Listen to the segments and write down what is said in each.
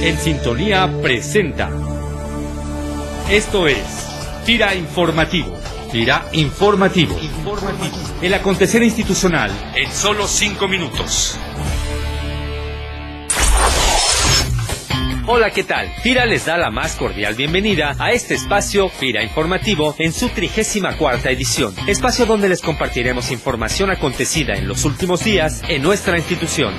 En Sintonía presenta. Esto es Tira Informativo. Tira Informativo. Informativo. El acontecer institucional en solo cinco minutos. Hola, ¿qué tal? FIRA les da la más cordial bienvenida a este espacio FIRA Informativo en su trigésima cuarta edición, espacio donde les compartiremos información acontecida en los últimos días en nuestra institución.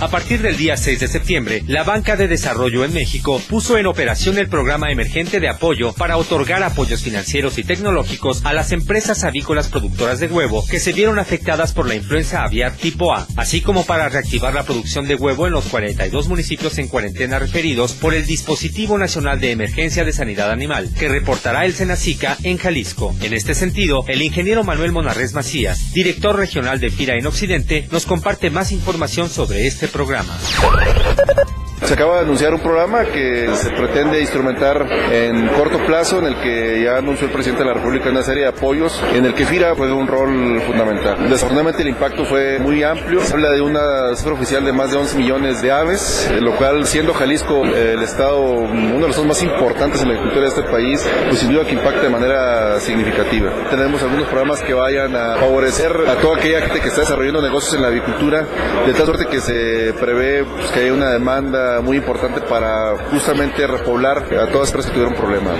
A partir del día 6 de septiembre, la Banca de Desarrollo en México puso en operación el programa emergente de apoyo para otorgar apoyos financieros y tecnológicos a las empresas avícolas productoras de huevo que se vieron afectadas por la influenza aviar tipo A, así como para reactivar la producción de huevo en los 42 municipios en cuarentena referidos por el Dispositivo Nacional de Emergencia de Sanidad Animal, que reportará el Senacica en Jalisco. En este sentido, el ingeniero Manuel Monarres Macías, director regional de FIRA en Occidente, nos comparte más información sobre este programa. Se acaba de anunciar un programa que se pretende instrumentar en corto plazo, en el que ya anunció el presidente de la República una serie de apoyos, en el que FIRA juega un rol fundamental. Desafortunadamente el impacto fue muy amplio, se habla de una cifra oficial de más de 11 millones de aves, lo cual siendo Jalisco el estado, uno de los más importantes en la agricultura de este país, pues sin duda que impacta de manera significativa. Tenemos algunos programas que vayan a favorecer a toda aquella gente que está desarrollando negocios en la avicultura, de tal suerte que se prevé pues, que haya una demanda muy importante para justamente repoblar a todas las que tuvieron problemas.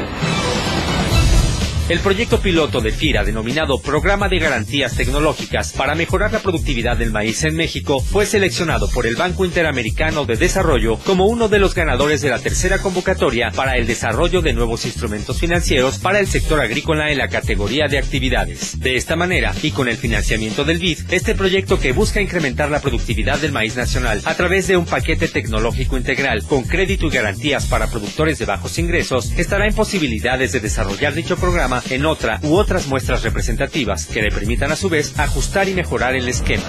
El proyecto piloto de FIRA, denominado Programa de Garantías Tecnológicas para Mejorar la Productividad del Maíz en México, fue seleccionado por el Banco Interamericano de Desarrollo como uno de los ganadores de la tercera convocatoria para el desarrollo de nuevos instrumentos financieros para el sector agrícola en la categoría de actividades. De esta manera, y con el financiamiento del BID, este proyecto que busca incrementar la productividad del maíz nacional a través de un paquete tecnológico integral con crédito y garantías para productores de bajos ingresos, estará en posibilidades de desarrollar dicho programa en otra u otras muestras representativas que le permitan a su vez ajustar y mejorar el esquema.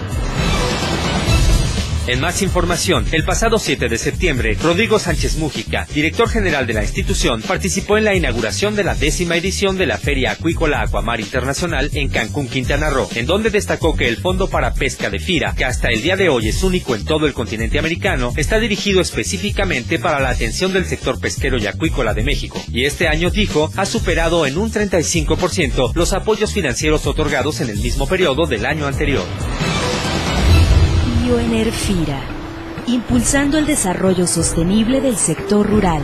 En más información, el pasado 7 de septiembre, Rodrigo Sánchez Mújica, director general de la institución, participó en la inauguración de la décima edición de la Feria Acuícola Acuamar Internacional en Cancún, Quintana Roo, en donde destacó que el Fondo para Pesca de FIRA, que hasta el día de hoy es único en todo el continente americano, está dirigido específicamente para la atención del sector pesquero y acuícola de México, y este año, dijo, ha superado en un 35% los apoyos financieros otorgados en el mismo periodo del año anterior. Bioenerfira, impulsando el desarrollo sostenible del sector rural.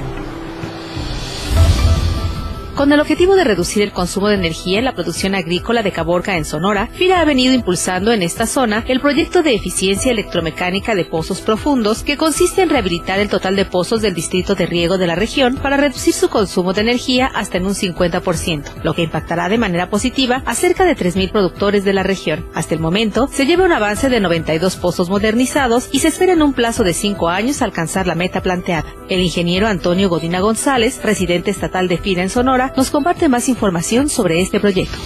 Con el objetivo de reducir el consumo de energía en la producción agrícola de Caborca en Sonora, FIRA ha venido impulsando en esta zona el proyecto de eficiencia electromecánica de pozos profundos que consiste en rehabilitar el total de pozos del distrito de riego de la región para reducir su consumo de energía hasta en un 50%, lo que impactará de manera positiva a cerca de 3.000 productores de la región. Hasta el momento, se lleva un avance de 92 pozos modernizados y se espera en un plazo de 5 años alcanzar la meta planteada. El ingeniero Antonio Godina González, residente estatal de FIRA en Sonora, nos comparte más información sobre este proyecto.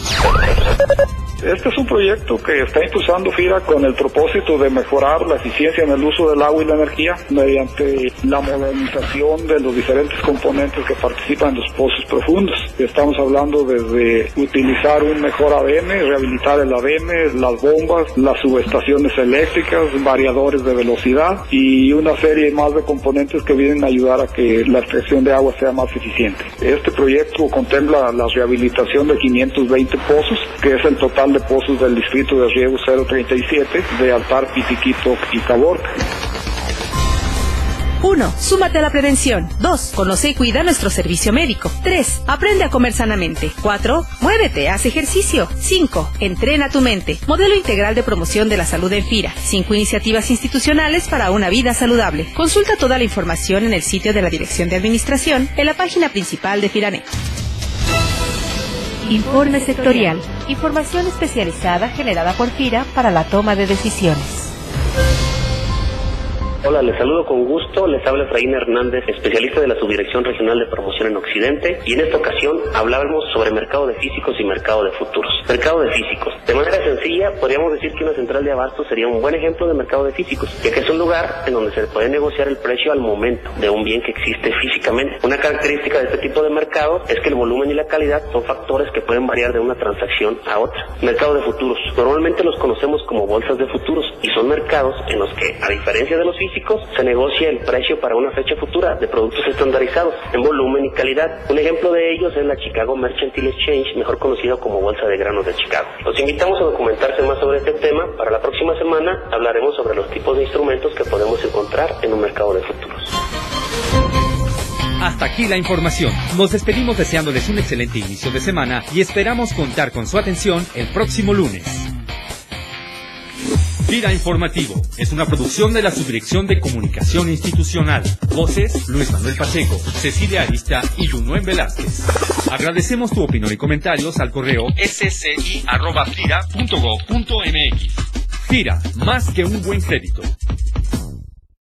Este es un proyecto que está impulsando FIRA con el propósito de mejorar la eficiencia en el uso del agua y la energía mediante la modernización de los diferentes componentes que participan en los pozos profundos. Estamos hablando desde utilizar un mejor ADN, rehabilitar el ADN, las bombas, las subestaciones eléctricas, variadores de velocidad y una serie más de componentes que vienen a ayudar a que la extracción de agua sea más eficiente. Este proyecto contempla la rehabilitación de 520 pozos, que es el total de pozos del distrito de riego 037 de Altar, Pitiquito y Caborca. 1. Súmate a la prevención. 2. Conoce y cuida nuestro servicio médico. 3. Aprende a comer sanamente. 4. Muévete, haz ejercicio. 5. Entrena tu mente. Modelo integral de promoción de la salud en FIRA. 5 iniciativas institucionales para una vida saludable. Consulta toda la información en el sitio de la Dirección de Administración en la página principal de FIRANET. Informe sectorial. Información especializada generada por FIRA para la toma de decisiones. Hola, les saludo con gusto. Les habla Efraín Hernández, especialista de la Subdirección Regional de Promoción en Occidente. Y en esta ocasión hablábamos sobre mercado de físicos y mercado de futuros. Mercado de físicos. De manera sencilla, podríamos decir que una central de abasto sería un buen ejemplo de mercado de físicos, ya que es un lugar en donde se puede negociar el precio al momento de un bien que existe físicamente. Una característica de este tipo de mercado es que el volumen y la calidad son factores que pueden variar de una transacción a otra. Mercado de futuros. Normalmente los conocemos como bolsas de futuros y son mercados en los que, a diferencia de los físicos, se negocia el precio para una fecha futura de productos estandarizados en volumen y calidad. Un ejemplo de ellos es la Chicago Mercantile Exchange, mejor conocido como Bolsa de Granos de Chicago. Los invitamos a documentarse más sobre este tema. Para la próxima semana hablaremos sobre los tipos de instrumentos que podemos encontrar en un mercado de futuros. Hasta aquí la información. Nos despedimos deseándoles un excelente inicio de semana y esperamos contar con su atención el próximo lunes. Gira Informativo es una producción de la Subdirección de Comunicación Institucional. Voces Luis Manuel Pacheco, Cecilia Arista y Junuen Velázquez. Agradecemos tu opinión y comentarios al correo sci.fira.gov.mx. FIRA, más que un buen crédito.